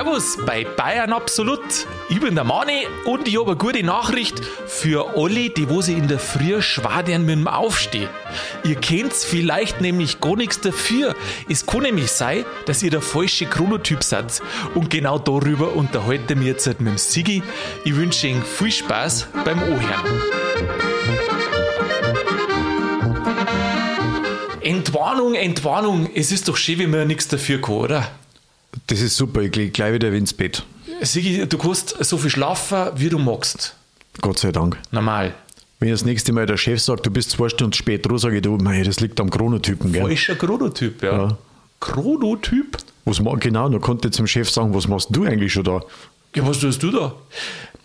Servus bei Bayern Absolut. Ich bin der Mani und ich habe eine gute Nachricht für alle, die wo sie in der Früh schwadern mit dem Aufstehen. Ihr kennt vielleicht nämlich gar nichts dafür. Es kann nämlich sein, dass ihr der falsche Chronotyp seid. Und genau darüber unterhalten wir jetzt mit dem Sigi. Ich wünsche Ihnen viel Spaß beim Ohren. Entwarnung, Entwarnung. Es ist doch schön, wenn man nichts dafür kann, oder? Das ist super, ich gehe gleich wieder ins Bett. Sigi, du kannst so viel schlafen, wie du magst. Gott sei Dank. Normal. Wenn das nächste Mal der Chef sagt, du bist zwei Stunden spät dran, sage ich, du, mei, das liegt am Chronotypen, gell? Falscher Chronotyp, ja. Ja. Chronotyp? Was genau, dann konnte zum Chef sagen, was machst du eigentlich schon da? Ja, was tust du da?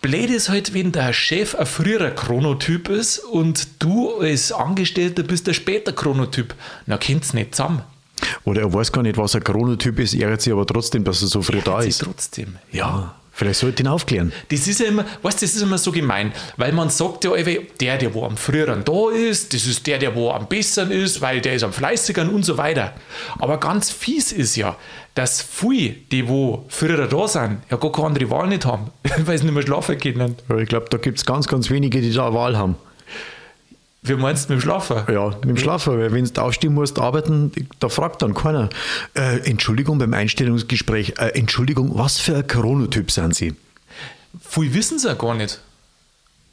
Blöd ist halt, wenn der Chef ein früherer Chronotyp ist und du als Angestellter bist der später Chronotyp. Na, kommt's nicht zusammen. Oder er weiß gar nicht, was ein Chronotyp ist, ärgert sich aber trotzdem, dass er so früh da Sie ist. trotzdem. Ja. Vielleicht sollte ich ihn aufklären. Das ist ja immer, weißt das ist immer so gemein, weil man sagt ja, der, der wo am früheren da ist, das ist der, der wo am besseren ist, weil der ist am fleißigeren und so weiter. Aber ganz fies ist ja, dass viele, die wo früher da sind, ja gar keine andere Wahl nicht haben, weil sie nicht mehr schlafen können. Ich glaube, da gibt es ganz, ganz wenige, die da eine Wahl haben. Wie meinst du mit dem Schlafen? Ja, mit dem Schlafen, weil wenn du aufstehen musst, arbeiten, da fragt dann keiner. Äh, Entschuldigung beim Einstellungsgespräch, äh, Entschuldigung, was für ein Chronotyp sind Sie? Viele wissen es ja gar nicht.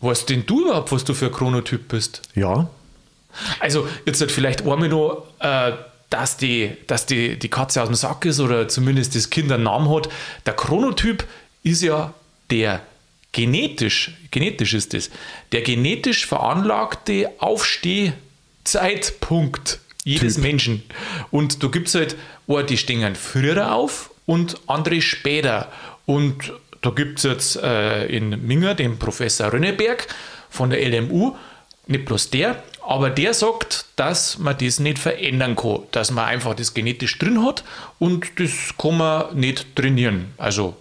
Weißt denn du überhaupt, was du für ein Chronotyp bist? Ja, Also, jetzt halt vielleicht einmal noch, äh, dass, die, dass die, die Katze aus dem Sack ist oder zumindest das Kind einen Namen hat. Der Chronotyp ist ja der genetisch, genetisch ist das, der genetisch veranlagte Aufstehzeitpunkt jedes Typ. Menschen. Und da gibt es halt, eine, die stehen früher auf und andere später. Und da gibt es jetzt äh, in Minger den Professor Rönneberg von der LMU, nicht bloß der, aber der sagt, dass man das nicht verändern kann, dass man einfach das genetisch drin hat und das kann man nicht trainieren. Also,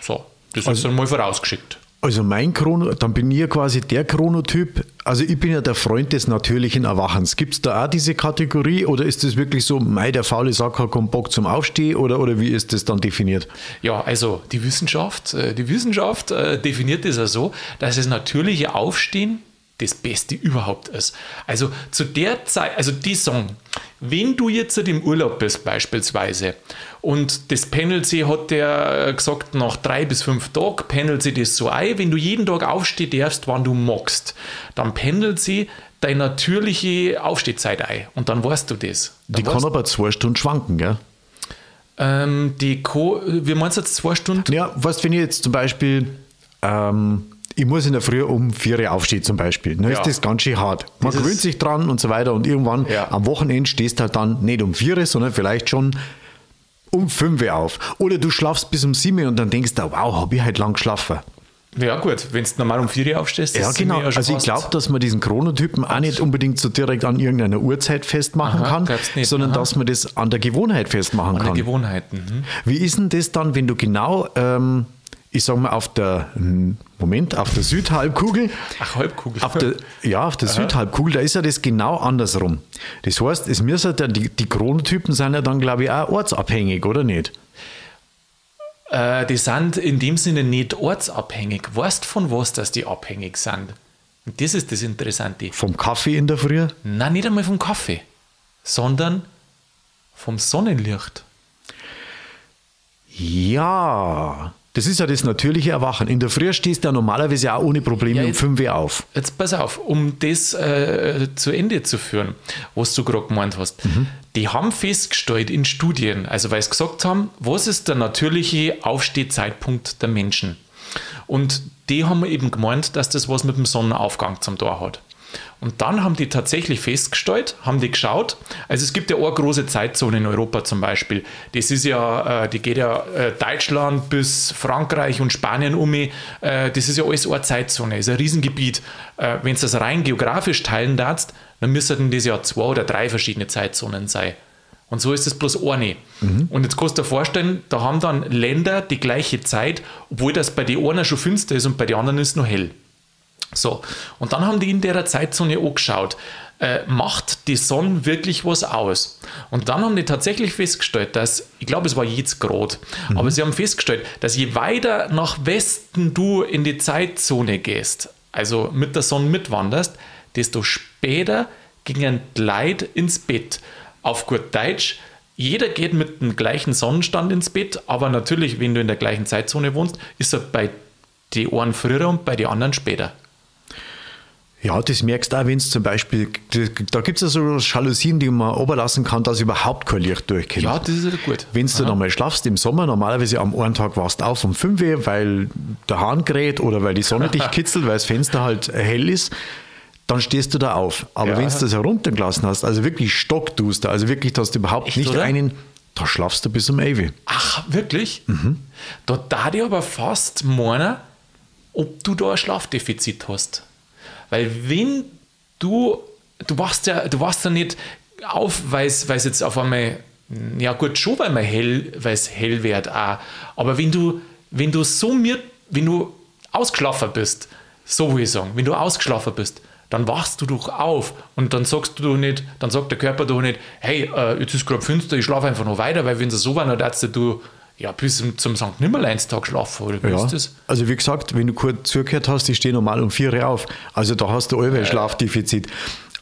so, das ist dann mal vorausgeschickt. Also mein Chrono, dann bin ich ja quasi der Chronotyp. Also ich bin ja der Freund des natürlichen Erwachens. Gibt es da auch diese Kategorie oder ist das wirklich so, mei, der faule Sack hat keinen Bock zum Aufstehen oder, oder wie ist das dann definiert? Ja, also die Wissenschaft, äh, die Wissenschaft äh, definiert es ja so, dass das natürliche Aufstehen das Beste überhaupt ist. Also zu der Zeit, also die sagen, wenn du jetzt im Urlaub bist beispielsweise und das Penalty hat der gesagt, nach drei bis fünf Tagen pendelt sie das so ein, wenn du jeden Tag aufstehen darfst, wann du magst, dann pendelt sie deine natürliche Aufstehzeit ein und dann weißt du das. Dann Die kann aber zwei Stunden schwanken, gell? ähm, die Co wie meinst du jetzt zwei Stunden? Ja, weißt wenn ich jetzt zum Beispiel, ähm, ich muss in der Früh um vier Uhr aufstehen zum Beispiel, dann Ja. ist das ganz schön hart. Man Das gewöhnt sich dran und so weiter und irgendwann Ja. am Wochenende stehst du halt dann nicht um vier Uhr, sondern vielleicht schon um fünf Uhr auf. Oder du schlafst bis um sieben Uhr und dann denkst du, wow, habe ich halt lang geschlafen. Ja gut, wenn du normal um vier Uhr aufstehst, Ja, ist genau. mir schon Also ich glaube, dass man diesen Chronotypen auch nicht unbedingt so direkt an irgendeiner Uhrzeit festmachen Aha, kann, nicht. sondern Aha. dass man das an der Gewohnheit festmachen an kann. den Gewohnheiten. Mhm. Wie ist denn das dann, wenn du genau, ähm, ich sag mal, auf der, Moment, auf der Südhalbkugel, Ach, Halbkugel. auf der, ja, auf der Südhalbkugel, da ist ja das genau andersrum. Das heißt, es müssen ja, die, die Chronotypen sind ja dann, glaube ich, auch ortsabhängig, oder nicht? Äh, die sind in dem Sinne nicht ortsabhängig. Weißt von was, dass die abhängig sind? Und das ist das Interessante. Vom Kaffee in der Früh? Nein, nicht einmal vom Kaffee, sondern vom Sonnenlicht. Ja, das ist ja das natürliche Erwachen. In der Früh stehst du ja normalerweise auch ohne Probleme Ja, um jetzt- 5 Uhr auf. Jetzt pass auf, um das äh, zu Ende zu führen, was du gerade gemeint hast. Die haben festgestellt in Studien, also weil sie gesagt haben, was ist der natürliche Aufstehzeitpunkt der Menschen? Und die haben eben gemeint, dass das was mit dem Sonnenaufgang zum Tor hat. Und dann haben die tatsächlich festgestellt, haben die geschaut, also es gibt ja eine große Zeitzone in Europa zum Beispiel. Das ist ja, äh, die geht ja äh, Deutschland bis Frankreich und Spanien um. Äh, das ist ja alles eine Zeitzone, ist ein Riesengebiet. Wenn du das rein geografisch teilen darfst, dann müssten das ja zwei oder drei verschiedene Zeitzonen sein. Und so ist es bloß eine. Und jetzt kannst du dir vorstellen, da haben dann Länder die gleiche Zeit, obwohl das bei den einen schon finster ist und bei den anderen ist noch hell. So, und dann haben die in der Zeitzone angeschaut, äh, macht die Sonne wirklich was aus? Und dann haben die tatsächlich festgestellt, dass, ich glaube, es war jetzt Grad, mhm. aber sie haben festgestellt, dass je weiter nach Westen du in die Zeitzone gehst, also mit der Sonne mitwanderst, desto später gingen Leute ins Bett. Auf gut Deutsch, jeder geht mit dem gleichen Sonnenstand ins Bett, aber natürlich, wenn du in der gleichen Zeitzone wohnst, ist er bei den Ohren früher und bei den anderen später. Ja, das merkst du auch, wenn es zum Beispiel, da gibt es ja so Jalousien, die man oberlassen kann, dass überhaupt kein Licht durchkommt. Ja, das ist ja gut. Wenn du dann mal schlafst im Sommer, normalerweise am einen Tag warst du auf um 5 Uhr, weil der Hahn gerät oder weil die Sonne dich kitzelt, weil das Fenster halt hell ist, dann stehst du da auf. Aber ja. wenn du das heruntergelassen hast, also wirklich stockduster, also wirklich, dass du überhaupt Echt, nicht oder? einen, da schlafst du bis um 11 Ach, wirklich? Mhm. Da da ich aber fast meinen, ob du da ein Schlafdefizit hast. Weil wenn du, du wachst ja, du wachst ja nicht auf, weil es jetzt auf einmal, ja gut, schon weil man hell, weil es hell wird auch. Aber wenn du, wenn du so mir, wenn du ausgeschlafen bist, so will ich sagen, wenn du ausgeschlafen bist, dann wachst du doch auf und dann sagst du doch nicht, dann sagt der Körper doch nicht, hey, äh, jetzt ist gerade finster, ich schlafe einfach noch weiter, weil wenn es so war, dann darfst du ja, bis zum St. Nimmerleinstag schlafen, oder wie ja. ist das? Also wie gesagt, wenn du kurz zugehört hast, ich stehe normal um 4 Uhr auf. Also da hast du allweil äh. Schlafdefizit.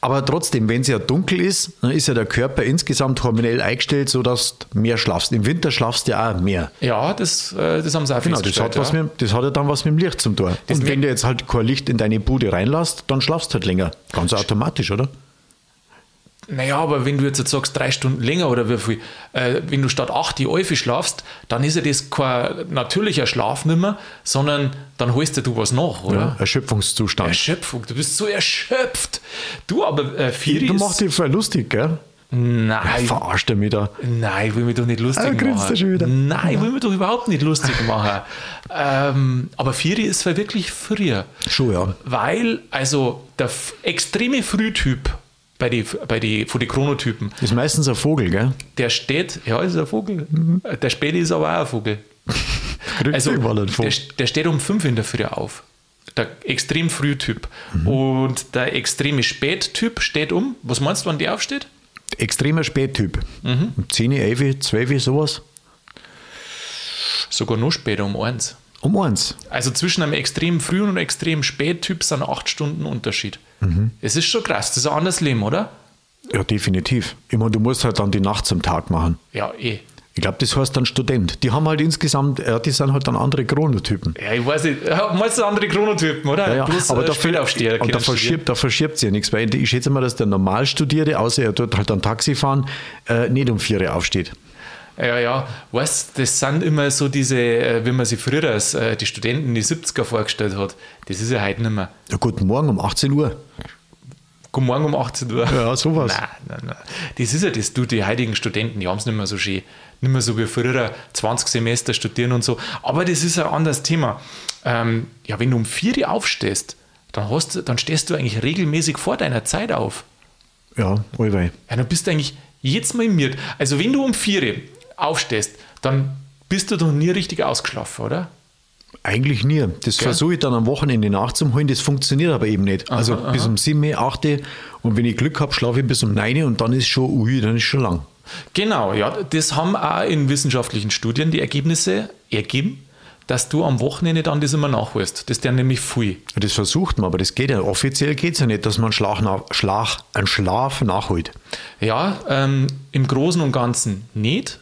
Aber trotzdem, wenn es ja dunkel ist, dann ist ja der Körper insgesamt hormonell eingestellt, sodass du mehr schlafst. Im Winter schlafst du ja auch mehr. Ja, das, äh, das haben sie auch genau, das hat, ja. mit, das hat ja dann was mit dem Licht zum tun. Und wenn du jetzt halt kein Licht in deine Bude reinlässt, dann schlafst du halt länger. Ganz automatisch, oder? Naja, aber wenn du jetzt sagst, drei Stunden länger oder wie viel, äh, wenn du statt acht die Eufel schlafst, dann ist ja das kein natürlicher Schlaf nicht mehr, sondern dann holst du was nach, oder? Ja, Erschöpfungszustand. Erschöpfung, du bist so erschöpft. Du, aber äh, Firi Du machst dich voll lustig, gell? Nein. Ja, verarscht er mich da. Nein, ich will mich doch nicht lustig ah, machen. Schon wieder. Nein, ich will mich doch überhaupt nicht lustig machen. ähm, aber Firi ist wirklich früher. Schon, ja. Weil, also der extreme Frühtyp bei die, bei die, von den Chronotypen. Das ist meistens ein Vogel, gell? Der steht, ja, ist ein Vogel. Mhm. Der Späte ist aber auch ein Vogel. also, der, der, steht um 5 in der Früh auf. Der extrem Frühtyp. Mhm. Und der extreme Spättyp steht um. Was meinst du, wann der aufsteht? Extremer Spättyp. Mhm. Um 10, 11, 12, sowas. Sogar noch später, um 1. Um eins. Also zwischen einem extrem frühen und extrem spättyp sind acht Stunden Unterschied. Mhm. Es ist schon krass, das ist ein anderes Leben, oder? Ja, definitiv. Ich meine, du musst halt dann die Nacht zum Tag machen. Ja, eh. Ich glaube, das heißt dann Student. Die haben halt insgesamt, ja, die sind halt dann andere Chronotypen. Ja, ich weiß nicht, meinst du andere Chronotypen, oder? Ja, ja. Plus, aber äh, da, Spätaufsteher, und da verschiebt, da verschiebt sich ja nichts, weil ich schätze mal, dass der Normalstudierte, außer er dort halt dann Taxi fahren, äh, nicht um vier Uhr aufsteht. Ja, ja, weißt das sind immer so diese, äh, wie man sich früher als äh, die Studenten in die 70er vorgestellt hat. Das ist ja heute nicht mehr. Ja, guten Morgen um 18 Uhr. Guten Morgen um 18 Uhr. Ja, sowas. Nein, nein, nein. Das ist ja das, du, die heutigen Studenten, die haben es nicht mehr so schön. Nicht mehr so wie früher, 20 Semester studieren und so. Aber das ist ein anderes Thema. Ähm, ja, wenn du um 4 Uhr aufstehst, dann, hast, dann stehst du eigentlich regelmäßig vor deiner Zeit auf. Ja, allweil. Ja, dann bist du eigentlich jetzt mal im Miert. Also wenn du um 4 Uhr aufstehst, dann bist du doch nie richtig ausgeschlafen, oder? Eigentlich nie. Das versuche ich dann am Wochenende nachzuholen, das funktioniert aber eben nicht. Aha, also aha. bis um 7, 8 und wenn ich Glück habe, schlafe ich bis um 9 und dann ist schon, ui, dann ist schon lang. Genau, ja, das haben auch in wissenschaftlichen Studien die Ergebnisse ergeben, dass du am Wochenende dann das immer nachholst. Das ist ja nämlich viel. Das versucht man, aber das geht ja. Offiziell geht es ja nicht, dass man Schlag, Schlag, einen Schlaf nachholt. Ja, ähm, im Großen und Ganzen nicht.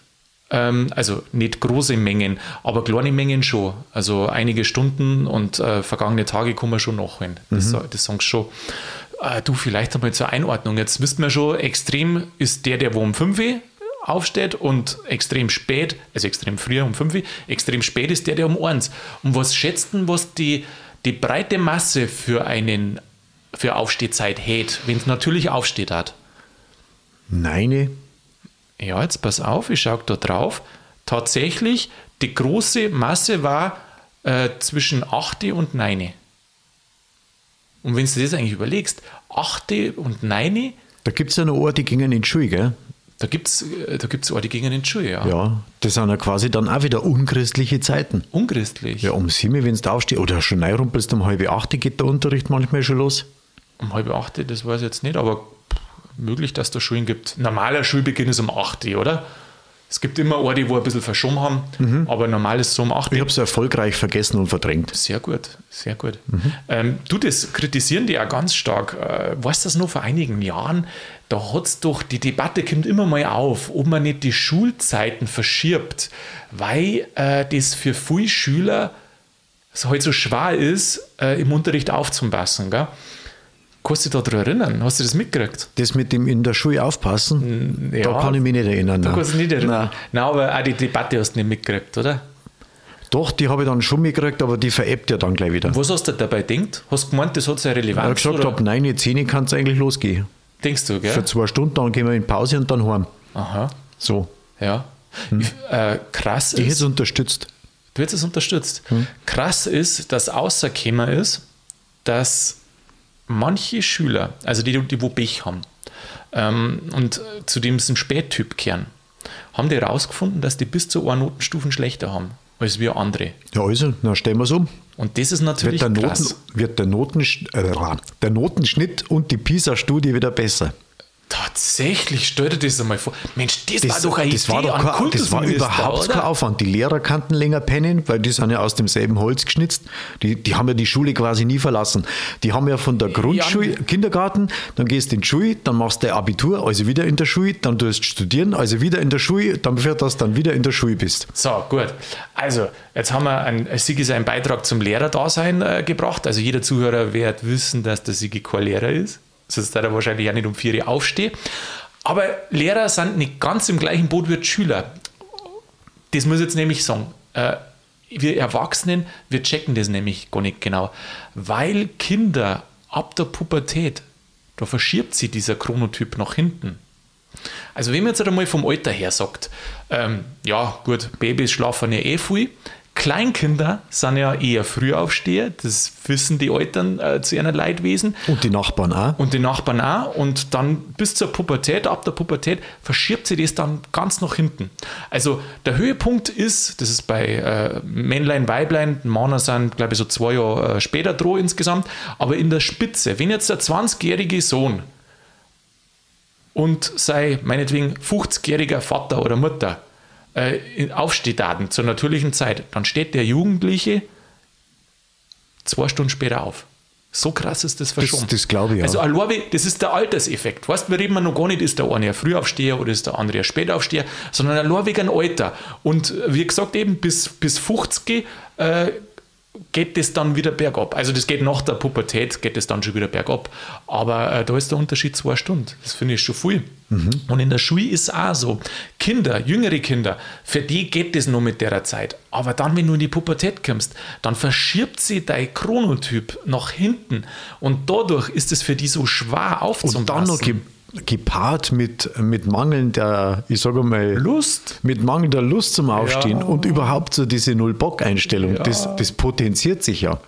Ähm, also nicht große Mengen, aber kleine Mengen schon. Also einige Stunden und äh, vergangene Tage kann man schon nachholen. Das, mhm. das sagst schon. Äh, du, vielleicht einmal zur Einordnung. Jetzt wissen wir schon, extrem ist der, der wo um 5 Uhr aufsteht und extrem spät, also extrem früh um 5 Uhr, extrem spät ist der, der um 1. Und was schätzt denn, was die, die breite Masse für einen für Aufstehzeit hält, wenn es natürlich aufsteht hat? Nein, ja, jetzt pass auf, ich schaue da drauf. Tatsächlich, die große Masse war äh, zwischen 8 und 9. Und wenn du das eigentlich überlegst, 8 und 9. Da gibt es ja noch Orte, die gingen in die Schule, gell? Da gibt es äh, da gibt's Orte, die gingen in die Schule, ja. Ja, das sind ja quasi dann auch wieder unchristliche Zeiten. Unchristlich? Ja, um 7, wenn du aufstehst, oder schon reinrumpelst, um halb 8 geht der Unterricht manchmal schon los. Um halb 8, das weiß ich jetzt nicht, aber möglich, dass es Schulen gibt. Normaler Schulbeginn ist um 8 Uhr, oder? Es gibt immer Orte, wo ein bisschen verschoben haben, mhm. aber normal ist es so um 8 Uhr. Ich habe es erfolgreich vergessen und verdrängt. Sehr gut, sehr gut. Mhm. Ähm, du, das kritisieren die ja ganz stark. Äh, weißt du das noch vor einigen Jahren? Da hat es doch, die Debatte kommt immer mal auf, ob man nicht die Schulzeiten verschiebt, weil äh, das für viele Schüler es halt so schwer ist, äh, im Unterricht aufzupassen. Gell? Kannst du dich daran erinnern? Hast du das mitgekriegt? Das mit dem in der Schule aufpassen? Ja, da kann ich mich nicht erinnern. Da kannst du nicht erinnern. Nein. Nein, aber auch die Debatte hast du nicht mitgekriegt, oder? Doch, die habe ich dann schon mitgekriegt, aber die veräppt ja dann gleich wieder. Was hast du dabei gedacht? Hast du gemeint, das hat seine Relevanz? Ich habe gesagt, ab 9, 10 kann es eigentlich losgehen. Denkst du, gell? Für zwei Stunden, dann gehen wir in Pause und dann heim. Aha. So. Ja. Hm. Äh, krass ich ist. Ich hätte es unterstützt. Du hättest es unterstützt. Hm. Krass ist, dass außerkämmer ist, dass manche Schüler, also die, die wo Pech haben, ähm, und zu dem ein Spättyp kehren, haben die herausgefunden, dass die bis zu einer Notenstufen schlechter haben als wir andere. Ja, also, dann stellen wir es um. Und das ist natürlich wird der, krass. Noten, wird der, Notensch äh, der Notenschnitt und die PISA-Studie wieder besser. Tatsächlich, stell dir das einmal vor. Mensch, das, das war doch eine das war doch kein, Das war überhaupt kein Aufwand. Die Lehrer kannten länger pennen, weil die sind ja aus demselben Holz geschnitzt. Die, die haben ja die Schule quasi nie verlassen. Die haben ja von der Grundschule, ja. Kindergarten, dann gehst du in die Schule, dann machst du Abitur, also wieder in der Schule, dann tust du studieren, also wieder in der Schule, dann wird das dann wieder in der Schule bist. So, gut. Also, jetzt haben wir ein, Sigi seinen Beitrag zum Lehrerdasein äh, gebracht. Also jeder Zuhörer wird wissen, dass der Sigi kein Lehrer ist sonst da wahrscheinlich auch nicht um vier Uhr aufstehen. Aber Lehrer sind nicht ganz im gleichen Boot wie Schüler. Das muss ich jetzt nämlich sagen. Äh, wir Erwachsenen, wir checken das nämlich gar nicht genau. Weil Kinder ab der Pubertät, da verschiebt sich dieser Chronotyp nach hinten. Also wenn man jetzt einmal vom Alter her sagt, ähm, ja gut, Babys schlafen ja eh viel, Kleinkinder sind ja eher Frühaufsteher, das wissen die Eltern äh, zu ihren Leidwesen. Und die Nachbarn auch. Und die Nachbarn auch. Und dann bis zur Pubertät, ab der Pubertät, verschiebt sich das dann ganz nach hinten. Also der Höhepunkt ist, das ist bei äh, Männlein, Weiblein, Männer sind, glaube ich, so zwei Jahre äh, später droh insgesamt, aber in der Spitze, wenn jetzt der 20-jährige Sohn und sei meinetwegen 50-jähriger Vater oder Mutter äh, Aufstehdaten zur natürlichen Zeit, dann steht der Jugendliche zwei Stunden später auf. So krass ist das verschoben. Das, das glaube ich. Also, allein, das ist der Alterseffekt. Weißt wir reden noch gar nicht, ist der eine ein Frühaufsteher oder ist der andere ein Spätaufsteher, sondern allein wegen Alter. Und wie gesagt, eben bis, bis 50 äh, geht das dann wieder bergab. Also das geht nach der Pubertät, geht das dann schon wieder bergab. Aber äh, da ist der Unterschied zwei Stunden. Das finde ich schon viel. Mhm. Und in der Schule ist es auch so. Kinder, jüngere Kinder, für die geht das nur mit der Zeit. Aber dann, wenn du in die Pubertät kommst, dann verschiebt sie dein Chronotyp nach hinten. Und dadurch ist es für die so schwer aufzupassen. Und dann noch gepaart mit, mit mangelnder, ich sage mal, Lust. Mit mangelnder Lust zum Aufstehen ja. und überhaupt so diese Null-Bock-Einstellung, ja. das, das potenziert sich ja.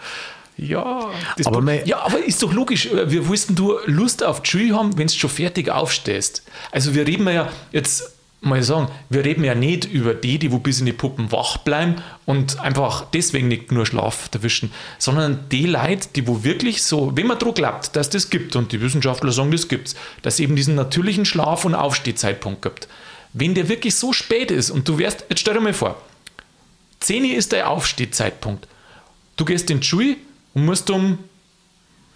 Ja, aber, ja, aber ist doch logisch. Wir wussten du Lust auf die Schule haben, wenn du schon fertig aufstehst. Also wir reden ja jetzt mal sagen, wir reden ja nicht über die, die wo bis in die Puppen wach bleiben und einfach deswegen nicht nur Schlaf erwischen, sondern die Leute, die wo wirklich so, wenn man Druck glaubt, dass das gibt und die Wissenschaftler sagen, das gibt's, dass es eben diesen natürlichen Schlaf- und Aufstehzeitpunkt gibt. Wenn der wirklich so spät ist und du wärst, jetzt stell dir mal vor, 10 Uhr ist der Aufstehzeitpunkt. Du gehst in die Schule und musst um,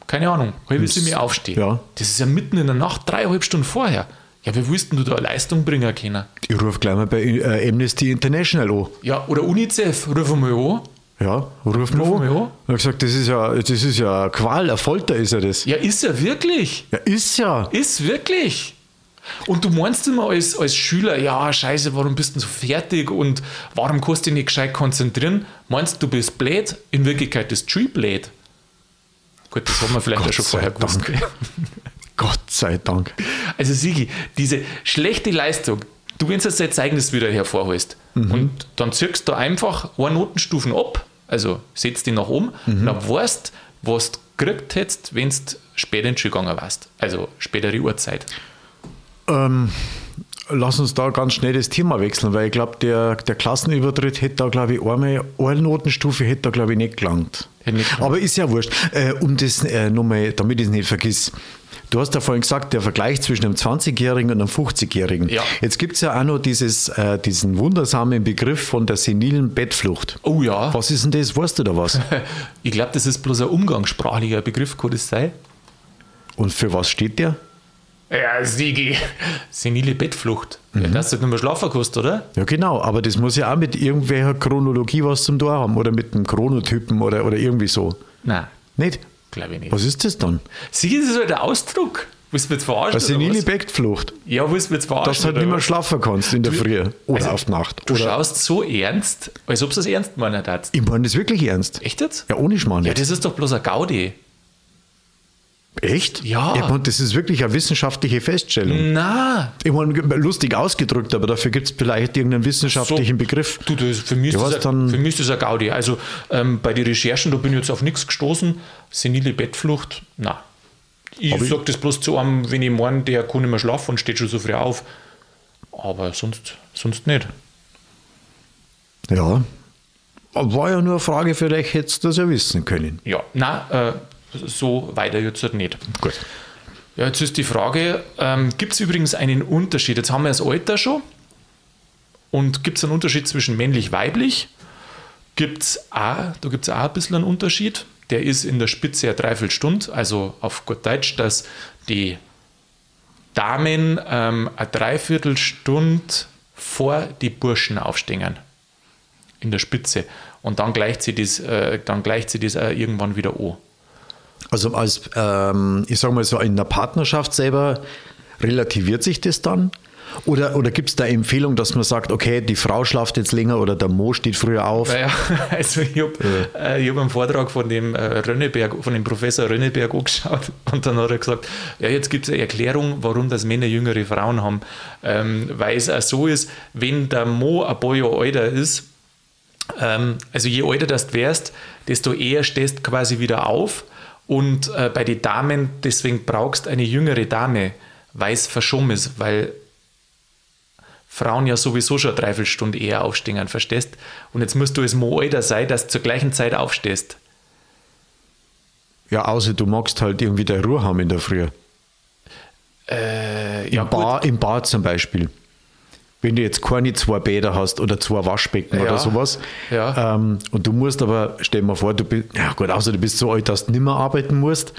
keine Ahnung, halbe Stunde aufstehen. Ja. Das ist ja mitten in der Nacht, dreieinhalb Stunden vorher. Ja, wie willst du da Leistung bringen können? Ich rufe gleich mal bei äh, Amnesty International an. Ja, oder UNICEF, rufen wir an. Ja, ruf mal an. an. Ich habe gesagt, das ist ja, das ist ja eine Qual, eine Folter ist ja das. Ja, ist ja wirklich. Ja, ist ja. Ist wirklich. Und du meinst immer als, als Schüler, ja, scheiße, warum bist du so fertig und warum kannst du dich nicht gescheit konzentrieren? Meinst du, du bist blöd? In Wirklichkeit ist Tree blöd. Gut, das haben wir vielleicht Gott auch schon vorher gewusst. Gott sei Dank. Also Sigi, diese schlechte Leistung, du willst jetzt dein Zeugnis wieder hervorholst mhm. und dann zirkst du einfach eine Notenstufen ab, also setzt die nach oben, mhm. dann weißt was du gekriegt hättest, wenn du später in gegangen warst, also spätere Uhrzeit. Ähm, lass uns da ganz schnell das Thema wechseln, weil ich glaube, der, der Klassenübertritt hätte da, glaube ich, einmal, eine Notenstufe hätte da, glaube ich, nicht gelangt. Aber ist ja wurscht. Äh, um das äh, nochmal, damit ich es nicht vergiss, Du hast ja vorhin gesagt, der Vergleich zwischen einem 20-Jährigen und einem 50-Jährigen. Ja. Jetzt gibt es ja auch noch dieses, äh, diesen wundersamen Begriff von der senilen Bettflucht. Oh ja. Was ist denn das? Weißt du da was? Ich glaube, das ist bloß ein umgangssprachlicher Begriff, kann das sein? Und für was steht der? Ja, Sigi. Senile Bettflucht. Ja, dass du nicht mehr schlafen kannst, oder? Ja, genau, aber das muss ja auch mit irgendwelcher Chronologie was zum Tor haben oder mit einem Chronotypen oder, oder irgendwie so. Nein, Nicht? Glaube ich nicht. Was ist das dann? Das ist halt der Ausdruck. Willst du jetzt verarschen? Eine senile? Bettflucht. Ja, willst du jetzt verarschen? Dass du halt nicht mehr was? schlafen kannst in der Früh oder also, auf die Nacht. Du Oder schaust so ernst, als ob du es ernst meinen hättest. ich meine das wirklich ernst. Echt jetzt? Ja, ohne Schmarrn Ja, das ist doch bloß ein Gaudi. Echt? Ja. Ich meine, das ist wirklich eine wissenschaftliche Feststellung. Na, Ich meine, lustig ausgedrückt, aber dafür gibt es vielleicht irgendeinen wissenschaftlichen Begriff. Du, das, für, mich ist Ja, das ein, für mich ist das ein Gaudi. Also ähm, bei den Recherchen, da bin ich jetzt auf nichts gestoßen. Senile Bettflucht, na. Ich sage das bloß zu einem, wenn ich meine, der kann nicht mehr schlafen und steht schon so früh auf. Aber sonst, sonst nicht. Ja. War ja nur eine Frage, vielleicht hättest du das ja wissen können. Ja, na, äh, so weiter jetzt halt nicht. Gut. Ja, jetzt ist die Frage, ähm, gibt es übrigens einen Unterschied? Jetzt haben wir das Alter schon. Und gibt es einen Unterschied zwischen männlich-weiblich? Gibt's auch, da gibt es auch ein bisschen einen Unterschied. Der ist in der Spitze eine Dreiviertelstunde, also auf gut Deutsch, dass die Damen ähm, eine Dreiviertelstunde vor die Burschen aufstehen. In der Spitze. Und dann gleicht sie das, äh, dann gleicht sie das irgendwann wieder an. Also als, ähm, ich sage mal so, in der Partnerschaft selber relativiert sich das dann? Oder, oder gibt es da Empfehlung, dass man sagt, okay, die Frau schlaft jetzt länger oder der Mo steht früher auf? Naja, also ich habe äh, ich hab einen Vortrag von dem äh, Rönneberg, von dem Professor Rönneberg angeschaut und dann hat er gesagt, ja, jetzt gibt es eine Erklärung, warum das Männer jüngere Frauen haben. Ähm, weil es auch so ist, wenn der Mo ein paar Jahre älter ist, ähm, also je älter das du wärst, desto eher stehst du quasi wieder auf und äh, bei den Damen, deswegen brauchst du eine jüngere Dame, weil es verschoben ist, weil Frauen ja sowieso schon eine Dreiviertelstunde eher aufstehen, verstehst? Und jetzt musst du als Mo älter sein, dass du zur gleichen Zeit aufstehst. Ja, außer du magst halt irgendwie der Ruhe haben in der Früh. Äh, ja, Im, Bar, Im Bad zum Beispiel. Wenn du jetzt keine zwei Bäder hast oder zwei Waschbecken Ja. oder sowas. Ja. Ähm, und du musst aber, stell dir mal vor, du bist, ja gut, außer du bist so alt, dass du nicht mehr arbeiten musst.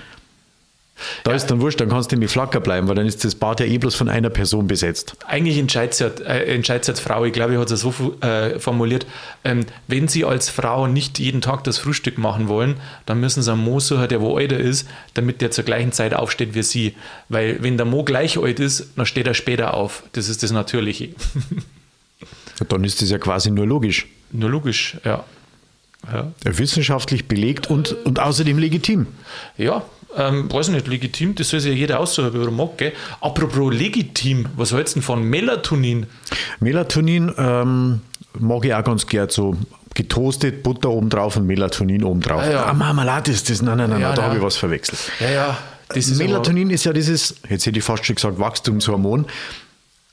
Da ist dann wurscht, dann kannst du mit Flacker bleiben, weil dann ist das Bad ja eh bloß von einer Person besetzt. Eigentlich entscheidet sie, äh, entscheidet sie als Frau, ich glaube, ich habe es so äh, formuliert, ähm, wenn sie als Frau nicht jeden Tag das Frühstück machen wollen, dann müssen sie einen Mo suchen, der wo älter ist, damit der zur gleichen Zeit aufsteht wie sie. Weil wenn der Mo gleich alt ist, dann steht er später auf. Das ist das Natürliche. Dann ist das ja quasi nur logisch. Nur logisch, ja. Ja, Wissenschaftlich belegt und, und außerdem legitim. ja ähm, weiß nicht, legitim, das soll sich ja jeder aussuchen, wie er mag. Gell? Apropos legitim, was hältst du denn von Melatonin? Melatonin ähm, mag ich auch ganz gern so getoastet, Butter oben drauf und Melatonin oben drauf. Ah, ja. Ah, Marmelade ist das. Nein, nein, nein, Ja, da ja. habe ich was verwechselt. Ja, ja, ist Melatonin ist ja dieses, jetzt hätte ich fast schon gesagt, Wachstumshormon.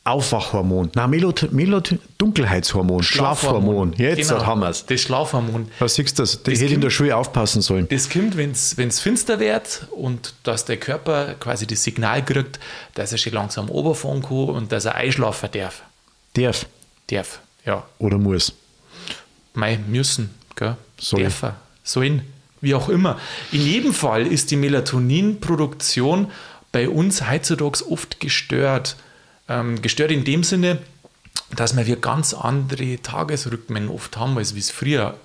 Aufwachhormon. Nein, Melot Melot Dunkelheitshormon, Schlafhormon. Jetzt genau, haben wir es. Das Schlafhormon. Was siehst du das? Ich Das hätte in der Schule aufpassen sollen. Das kommt, wenn es finster wird und dass der Körper quasi das Signal kriegt, dass er schon langsam runterfahren kann und dass er einschlafen darf. Darf Darf, ja. oder muss. Mei, müssen, gell? Sollen. Dürfen, sollen, wie auch immer. In jedem Fall ist die Melatoninproduktion bei uns heutzutage oft gestört. Ähm, gestört in dem Sinne, dass wir ganz andere Tagesrhythmen oft haben, als wie es früher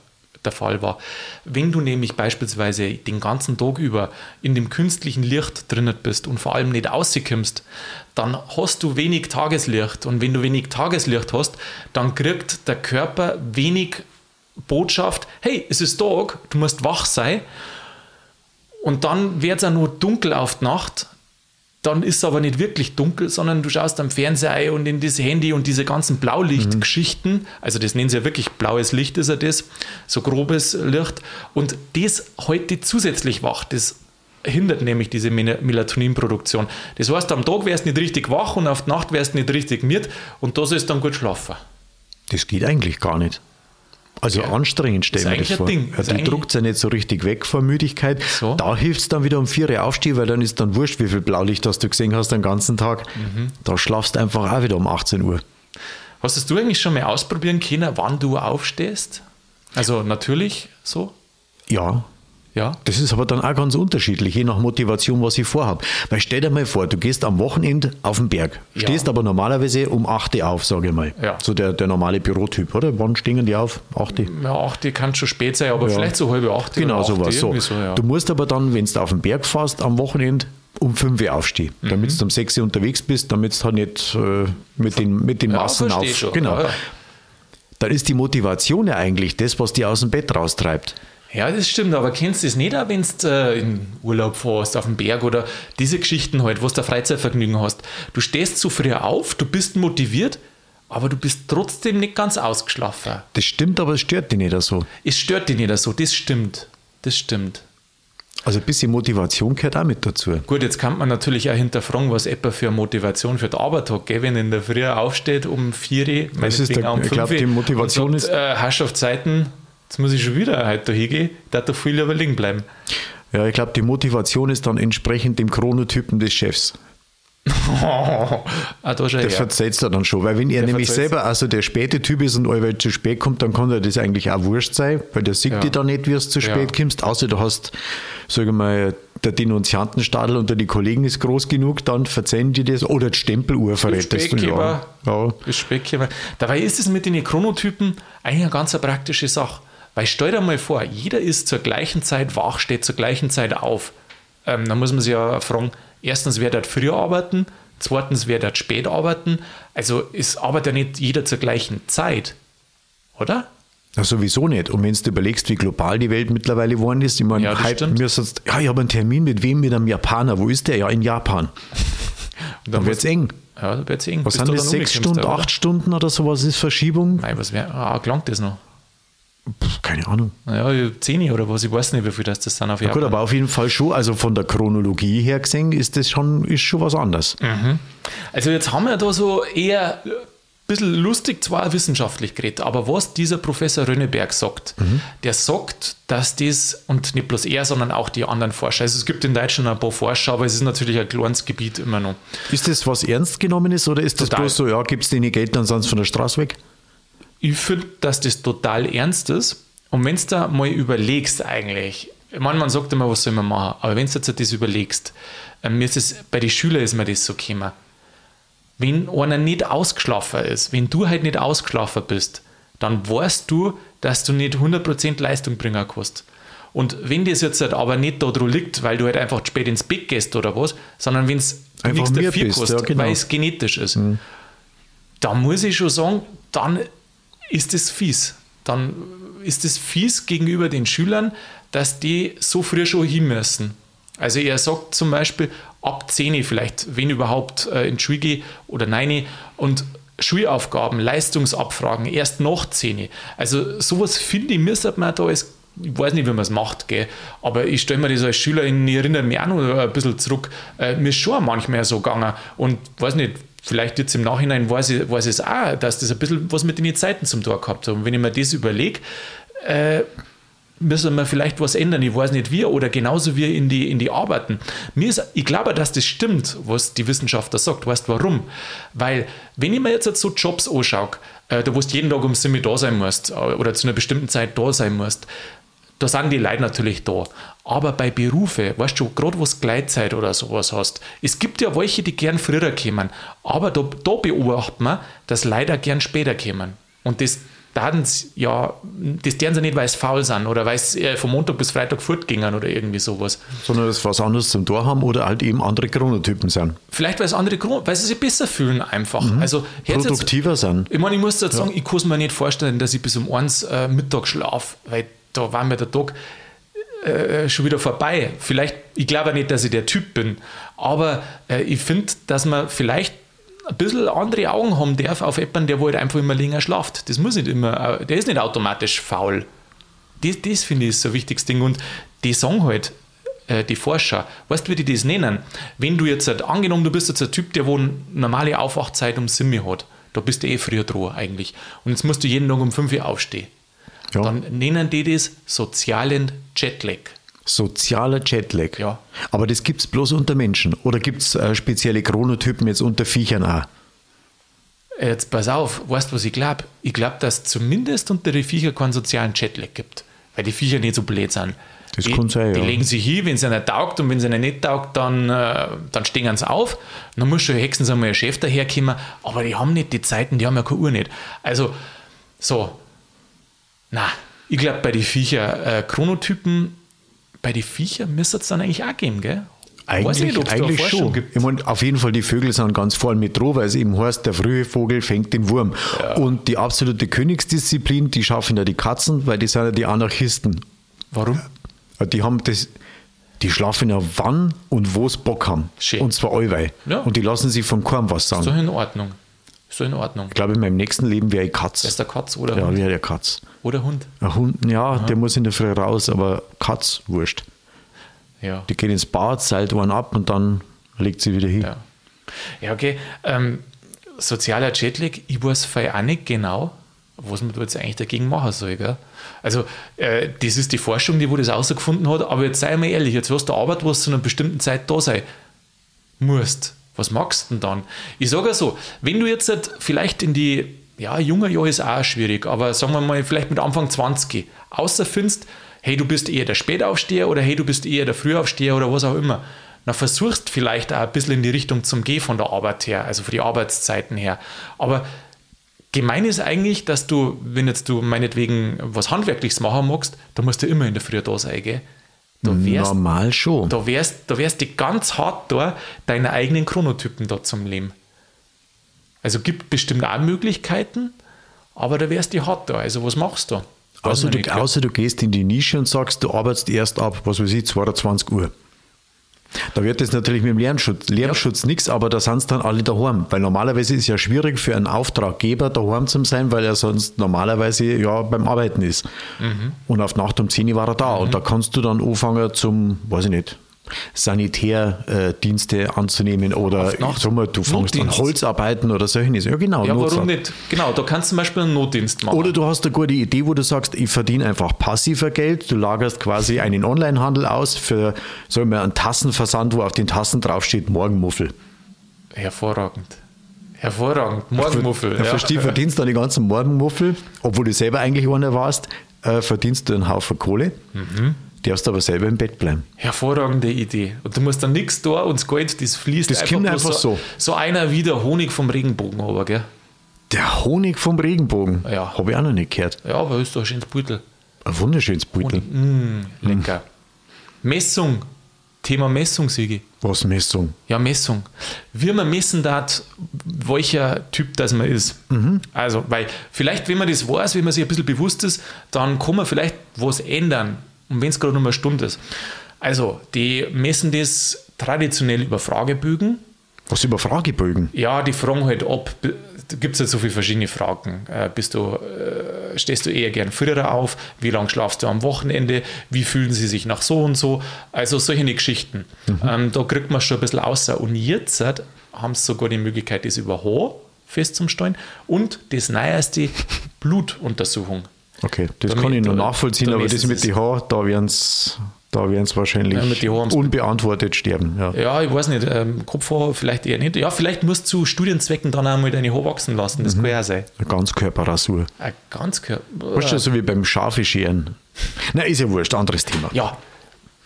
der Fall war. Wenn du nämlich beispielsweise den ganzen Tag über in dem künstlichen Licht drinnen bist und vor allem nicht rauskommst, dann hast du wenig Tageslicht. Und wenn du wenig Tageslicht hast, dann kriegt der Körper wenig Botschaft, hey, es ist Tag, du musst wach sein. Und dann wird es auch nur dunkel auf die Nacht. Dann ist es aber nicht wirklich dunkel, sondern du schaust am Fernseher und in das Handy und diese ganzen Blaulichtgeschichten. Also, das nennen sie ja wirklich blaues Licht, ist ja das, so grobes Licht. Und das heute zusätzlich wach. Das hindert nämlich diese Mel- Melatoninproduktion. Das heißt, am Tag wärst du nicht richtig wach und auf die Nacht wärst du nicht richtig müde und da sollst du dann gut schlafen. Das geht eigentlich gar nicht. Also ja. anstrengend stelle ich mir das vor. Ding. Ja, die druckt ja nicht so richtig weg vor Müdigkeit. So. Da hilft es dann wieder um 4 Uhr aufstehen, weil dann ist dann wurscht, wie viel Blaulicht hast du gesehen hast den ganzen Tag. Mhm. Da schlafst du einfach auch wieder um 18 Uhr. Hast du eigentlich schon mal ausprobieren können, wann du aufstehst? Also natürlich so? Ja, ja. Das ist aber dann auch ganz unterschiedlich, je nach Motivation, was ich vorhabe. Weil stell dir mal vor, du gehst am Wochenende auf den Berg, stehst ja. aber normalerweise um 8 Uhr auf, sage ich mal. Ja. So der, der normale Bürotyp, oder? Wann stehen die auf? 8 Uhr? Ja, 8 Uhr kann schon spät sein, aber ja. vielleicht so halbe 8 Uhr. Genau, sowas. So. so ja. Du musst aber dann, wenn du auf den Berg fährst, am Wochenende um 5 Uhr aufstehen, mhm. damit du um 6 Uhr unterwegs bist, damit du halt nicht äh, mit, den, mit den Massen auf. Schon. Genau. Dann ist die Motivation ja eigentlich das, was dich aus dem Bett raustreibt. Ja, das stimmt, aber kennst du das nicht auch, wenn du äh, in Urlaub fährst, auf dem Berg oder diese Geschichten halt, wo du Freizeitvergnügen hast? Du stehst zu früh auf, du bist motiviert, aber du bist trotzdem nicht ganz ausgeschlafen. Das stimmt, aber es stört dich nicht so. Es stört dich nicht so, das stimmt. Das stimmt. Also ein bisschen Motivation gehört auch mit dazu. Gut, jetzt kann man natürlich auch hinterfragen, was etwa für Motivation für den Arbeit hat, gell? wenn in der Früh aufsteht um 4 Uhr, das ist der, um ich glaube, die Motivation und ist... Äh, Herrschaftszeiten, Jetzt muss ich schon wieder heute da hingehen, da doch viel lieber liegen bleiben. Ja, ich glaube, die Motivation ist dann entsprechend dem Chronotypen des Chefs. ah, da das verzeiht er dann schon, weil wenn er der nämlich selber also der späte Typ ist und allweil zu spät kommt, dann kann er das eigentlich auch wurscht sein, weil der sieht ja. dir dann nicht, wie es zu spät ja. kommst, außer du hast, sage mal, der Denunziantenstadel unter die Kollegen ist groß genug, dann verzeihen die das oder die Stempeluhr verrätest du ja. ja. Dabei ist es mit den Chronotypen eigentlich eine ganz praktische Sache. Weil stell dir mal vor, jeder ist zur gleichen Zeit wach, steht zur gleichen Zeit auf. Ähm, dann muss man sich ja fragen, erstens, wer dort früher arbeiten, zweitens, wer dort spät arbeiten. Also es arbeitet ja nicht jeder zur gleichen Zeit, oder? Ja, sowieso nicht. Und wenn du überlegst, wie global die Welt mittlerweile geworden ist, ich meine, ja, mir sonst, ja, ich habe einen Termin mit wem? Mit einem Japaner. Wo ist der? Ja, in Japan. dann, dann wird es eng. Ja, dann wird es eng. Was sind das? Sechs Stunden, acht Stunden oder sowas ist Verschiebung? Nein, was wäre, ah, gelangt das noch? Keine Ahnung. Naja, 10 oder was, ich weiß nicht, wie viel das, das dann auf Japan. Ja gut, aber auf jeden Fall schon, also von der Chronologie her gesehen, ist das schon, ist schon was anderes. Mhm. Also jetzt haben wir da so eher ein bisschen lustig zwar wissenschaftlich geredet, aber was dieser Professor Rönneberg sagt, mhm. der sagt, dass das, und nicht bloß er, sondern auch die anderen Forscher, also es gibt in Deutschland ein paar Forscher, aber es ist natürlich ein kleines Gebiet immer noch. Ist das was ernst genommen ist oder ist Total. das bloß so, ja, gibt es denen Geld, dann sind sie von der Straße weg? Ich finde, dass das total ernst ist. Und wenn du da mal überlegst, eigentlich, ich meine, man sagt immer, was soll man machen, aber wenn du jetzt das überlegst, äh, mir ist es, bei den Schülern ist mir das so gekommen. Wenn einer nicht ausgeschlafen ist, wenn du halt nicht ausgeschlafen bist, dann weißt du, dass du nicht 100% Leistung bringen kannst. Und wenn das jetzt halt aber nicht da drin liegt, weil du halt einfach spät ins Bett gehst oder was, sondern wenn es nichts dafür bist, kostet, ja, genau. weil es genetisch ist, mhm. dann muss ich schon sagen, dann ist es fies. Dann ist es fies gegenüber den Schülern, dass die so früh schon hin müssen. Also er sagt zum Beispiel ab 10 vielleicht, wenn überhaupt äh, in Schule gehe oder nein und Schulaufgaben, Leistungsabfragen erst nach 10. Also sowas finde ich, müsste man da als ich weiß nicht, wie man es macht, gell? aber ich stelle mir das als Schüler in, erinnere mich auch noch ein bisschen zurück, äh, mir ist schon manchmal so gegangen und weiß nicht, vielleicht jetzt im Nachhinein weiß ich, weiß ich es auch, dass das ein bisschen was mit den Zeiten zum Tor gehabt hat. Und wenn ich mir das überlege, äh, müssen wir vielleicht was ändern. Ich weiß nicht wie oder genauso wie in die, in die Arbeiten. Mir ist, ich glaube, dass das stimmt, was die Wissenschaftler sagt. Weißt warum? Weil, wenn ich mir jetzt so Jobs anschaue, äh, da wo du jeden Tag um 7 da sein musst äh, oder zu einer bestimmten Zeit da sein musst, da sind die Leute natürlich da. Aber bei Berufe, weißt du, gerade was Gleitzeit oder sowas hast, es gibt ja welche, die gern früher kommen. Aber da, da beobachtet man, dass leider gern später kommen. Und das ja, das deren sie nicht, weil sie faul sind oder weil sie äh, von Montag bis Freitag fortgingen oder irgendwie sowas. Sondern dass sie was anderes zum Tor haben oder halt eben andere Chronotypen sind. Vielleicht, weil es andere Chron weil sie sich besser fühlen einfach. Mhm. Also, Produktiver jetzt, sind. Ich meine, ich muss jetzt ja. sagen, ich kann es mir nicht vorstellen, dass ich bis um eins äh, Mittag schlafe, weil da war mir der Tag äh, schon wieder vorbei. Vielleicht, ich glaube nicht, dass ich der Typ bin, aber äh, ich finde, dass man vielleicht ein bisschen andere Augen haben darf auf jemanden, der halt einfach immer länger schlaft. Das muss nicht immer, äh, der ist nicht automatisch faul. Das, das finde ich so ein wichtiges Ding. Und die sagen halt, äh, die Forscher, weißt du, wie die das nennen? Wenn du jetzt, halt, angenommen, du bist jetzt ein Typ, der wo eine normale Aufwachzeit um 7 hat, da bist du eh früher dran eigentlich. Und jetzt musst du jeden Tag um 5 Uhr aufstehen Ja. dann nennen die das sozialen Jetlag. Sozialer Jetlag. Ja. Aber das gibt es bloß unter Menschen. Oder gibt es äh, spezielle Chronotypen jetzt unter Viechern auch? Jetzt pass auf, weißt du, was ich glaube? Ich glaube, dass zumindest unter den Viecher keinen sozialen Jetlag gibt, weil die Viecher nicht so blöd sind. Das die, kann sein, Die ja. legen sich hin, wenn es ihnen taugt und wenn es ihnen nicht taugt, dann, äh, dann stehen sie auf. Dann muss schon höchstens einmal ein Chef daherkommen, aber die haben nicht die Zeiten, die haben ja keine Uhr nicht. Also, so, na, ich glaube, bei den Viecher, äh, Chronotypen, bei den Viecher müsste es dann eigentlich auch geben, gell? Weiß Eigentlich, nicht, eigentlich schon. Gibt. Ich meine, auf jeden Fall, die Vögel sind ganz vorne mit dran, weil es eben heißt, der frühe Vogel fängt den Wurm. Und die absolute Königsdisziplin, die schaffen ja die Katzen, weil die sind ja die Anarchisten. Warum? Die haben das, die schlafen ja wann und wo es Bock haben. Schön. Und zwar allweil. Ja. Und die lassen sich vom Korn was sagen. So in Ordnung. So in Ordnung. Ich glaube, in meinem nächsten Leben wäre ich Ist Katz. der Katz oder Ja, Hund? wäre der Katz. Oder Hund? Ein Hund, ja, der muss in der Früh raus, aber Katz, wurscht. Ja. Die geht ins Bad, seilt einen ab und dann legt sie wieder hin. Ja, ja okay. Ähm, sozialer Jetlag, ich weiß vorher auch nicht genau, was man da jetzt eigentlich dagegen machen soll. Gell? Also, äh, das ist die Forschung, die wo das herausgefunden hat, aber jetzt sei mal ehrlich, jetzt hast du Arbeit, wo du zu einer bestimmten Zeit da sein musst. Was magst du denn dann? Ich sage ja so, wenn du jetzt vielleicht in die, ja, junger Jahr ist auch schwierig, aber sagen wir mal, vielleicht mit Anfang 20 außer findest, hey, du bist eher der Spätaufsteher oder hey, du bist eher der Frühaufsteher oder was auch immer, dann versuchst vielleicht auch ein bisschen in die Richtung zum Gehen von der Arbeit her, also von die Arbeitszeiten her. Aber gemein ist eigentlich, dass du, wenn jetzt du meinetwegen was Handwerkliches machen magst, dann musst du immer in der Früh da sein, gell? Da wärst, Normal schon. da wärst, da wärst du ganz hart da, deine eigenen Chronotypen da zum Leben. Also gibt bestimmt auch Möglichkeiten, aber da wärst du hart da. Also was machst du? Außer du, außer du gehst in die Nische und sagst, du arbeitest erst ab, was weiß ich, 22 Uhr. Da wird das natürlich mit dem Lärmschutz, Lärmschutz nichts, aber da sind dann alle daheim. Weil normalerweise ist es ja schwierig für einen Auftraggeber daheim zu sein, weil er sonst normalerweise ja beim Arbeiten ist. Mhm. Und auf Nacht um 10 Uhr war er da. Und da kannst du dann anfangen zum, weiß ich nicht, Sanitärdienste anzunehmen oder sag mal, du fängst an? Holzarbeiten oder solches. Ja, genau. ja, warum nicht? Genau, da kannst du zum Beispiel einen Notdienst machen. Oder du hast eine gute Idee, wo du sagst, ich verdiene einfach passiver Geld. Du lagerst quasi einen Onlinehandel aus für, sagen wir, einen Tassenversand, wo auf den Tassen draufsteht Morgenmuffel. Hervorragend. Hervorragend. Morgenmuffel. Ja. Ja. Versteh, verdienst dann die ganzen Morgenmuffel, obwohl du selber eigentlich einer warst, äh, verdienst du einen Haufen Kohle, Mhm. Darfst aber selber im Bett bleiben. Hervorragende Idee. Und du musst dann nichts da und das Geld, das fließt Das kommt bloß einfach so. So einer wie der Honig vom Regenbogen, aber, gell? Der Honig vom Regenbogen, Ja. habe ich auch noch nicht gehört. Ja, aber ist doch ein schönes Beutel. Ein wunderschönes Beutel. Mm, lecker. Messung. Thema Messung, Sigi. Was Messung? Ja, Messung. Wie man messen darf, welcher Typ das man ist. Also, weil vielleicht, wenn man das weiß, wenn man sich ein bisschen bewusst ist, dann kann man vielleicht was ändern. Und wenn es gerade nur eine Stunde ist. Also, die messen das traditionell über Fragebögen. Was über Fragebögen? Ja, die fragen halt da gibt es halt so viele verschiedene Fragen. Äh, bist du, äh, stehst du eher gern früher auf? Wie lange schlafst du am Wochenende? Wie fühlen sie sich nach so und so? Also solche Geschichten. Ähm, da kriegt man schon ein bisschen außer. Und jetzt haben sie sogar die Möglichkeit, das über Haar festzustellen und das neueste Blutuntersuchung. Okay, das Damit- kann ich da- nachvollziehen, aber das mit den Haaren, da werden es da werden's wahrscheinlich Ja, unbeantwortet sterben. Ja. Ja, ich weiß nicht, ähm, Kopfhaar vielleicht eher nicht. Ja, vielleicht musst du zu Studienzwecken dann einmal deine Haare wachsen lassen. Das kann ja sein. Eine Ganzkörperrasur. Ein ganz klar. Weißt du, so wie beim Schafe scheren. Na, ist ja wurscht, anderes Thema. Ja,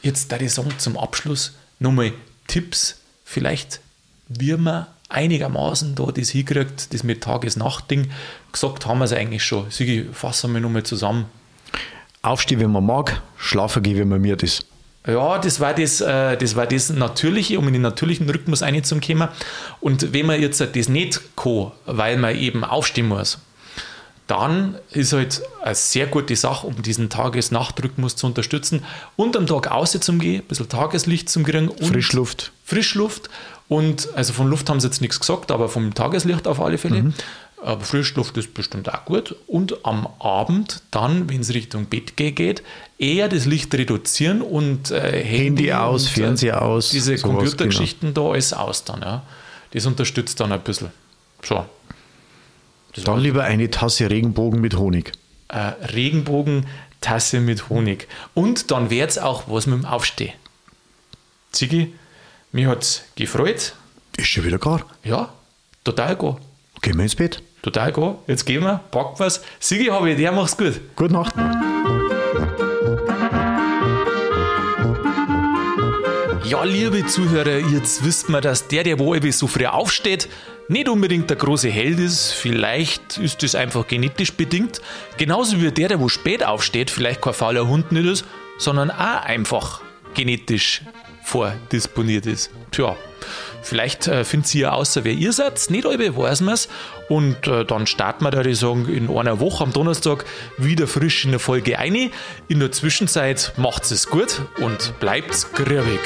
jetzt da ich sagen zum Abschluss nochmal Tipps, vielleicht wie man einigermaßen da das hinkriegt, das mit Tages-Nacht-Ding. Gesagt haben wir es eigentlich schon. Sigi, fassen wir nochmal zusammen. Aufstehen, wenn man mag, schlafen gehen, wenn man mir ist. Ja, das war das, äh, das war das Natürliche, um in den natürlichen Rhythmus reinzukommen. Und wenn man jetzt das nicht kann, weil man eben aufstehen muss, dann ist halt eine sehr gute Sache, um diesen Tages-Nacht-Rhythmus zu unterstützen und am Tag auszugehen, ein bisschen Tageslicht zu kriegen. Und Frischluft. Frischluft. Und also von Luft haben sie jetzt nichts gesagt, aber vom Tageslicht auf alle Fälle. Aber Frischluft ist bestimmt auch gut. Und am Abend dann, wenn es Richtung Bett geht, eher das Licht reduzieren und äh, Handy aus, und, Fernseher aus, Diese sowas, Computergeschichten da alles aus dann. Ja. Das unterstützt dann ein bisschen. So. Das Dann lieber eine Tasse Regenbogen mit Honig. äh, Regenbogentasse mit Honig. Und dann wird es auch was mit dem Aufstehen. Ziggy, mich hat es gefreut. Ist schon wieder gar. Ja, total go. Gehen wir ins Bett. Total go. Jetzt gehen wir, packen wir es. Sigi, habe ich, der macht's gut. Gute Nacht. Ja, liebe Zuhörer, jetzt wisst man, dass der, der wo so früh aufsteht, nicht unbedingt der große Held ist. Vielleicht ist das einfach genetisch bedingt. Genauso wie der, der wo spät aufsteht, vielleicht kein fauler Hund nicht ist, sondern auch einfach genetisch vordisponiert ist. Tja, vielleicht äh, findet ihr außer wer ihr seid, nicht alle weiß es. Und äh, dann starten wir, da ich sagen, in einer Woche am Donnerstag wieder frisch in der Folge ein. In der Zwischenzeit macht es gut und bleibt grübig.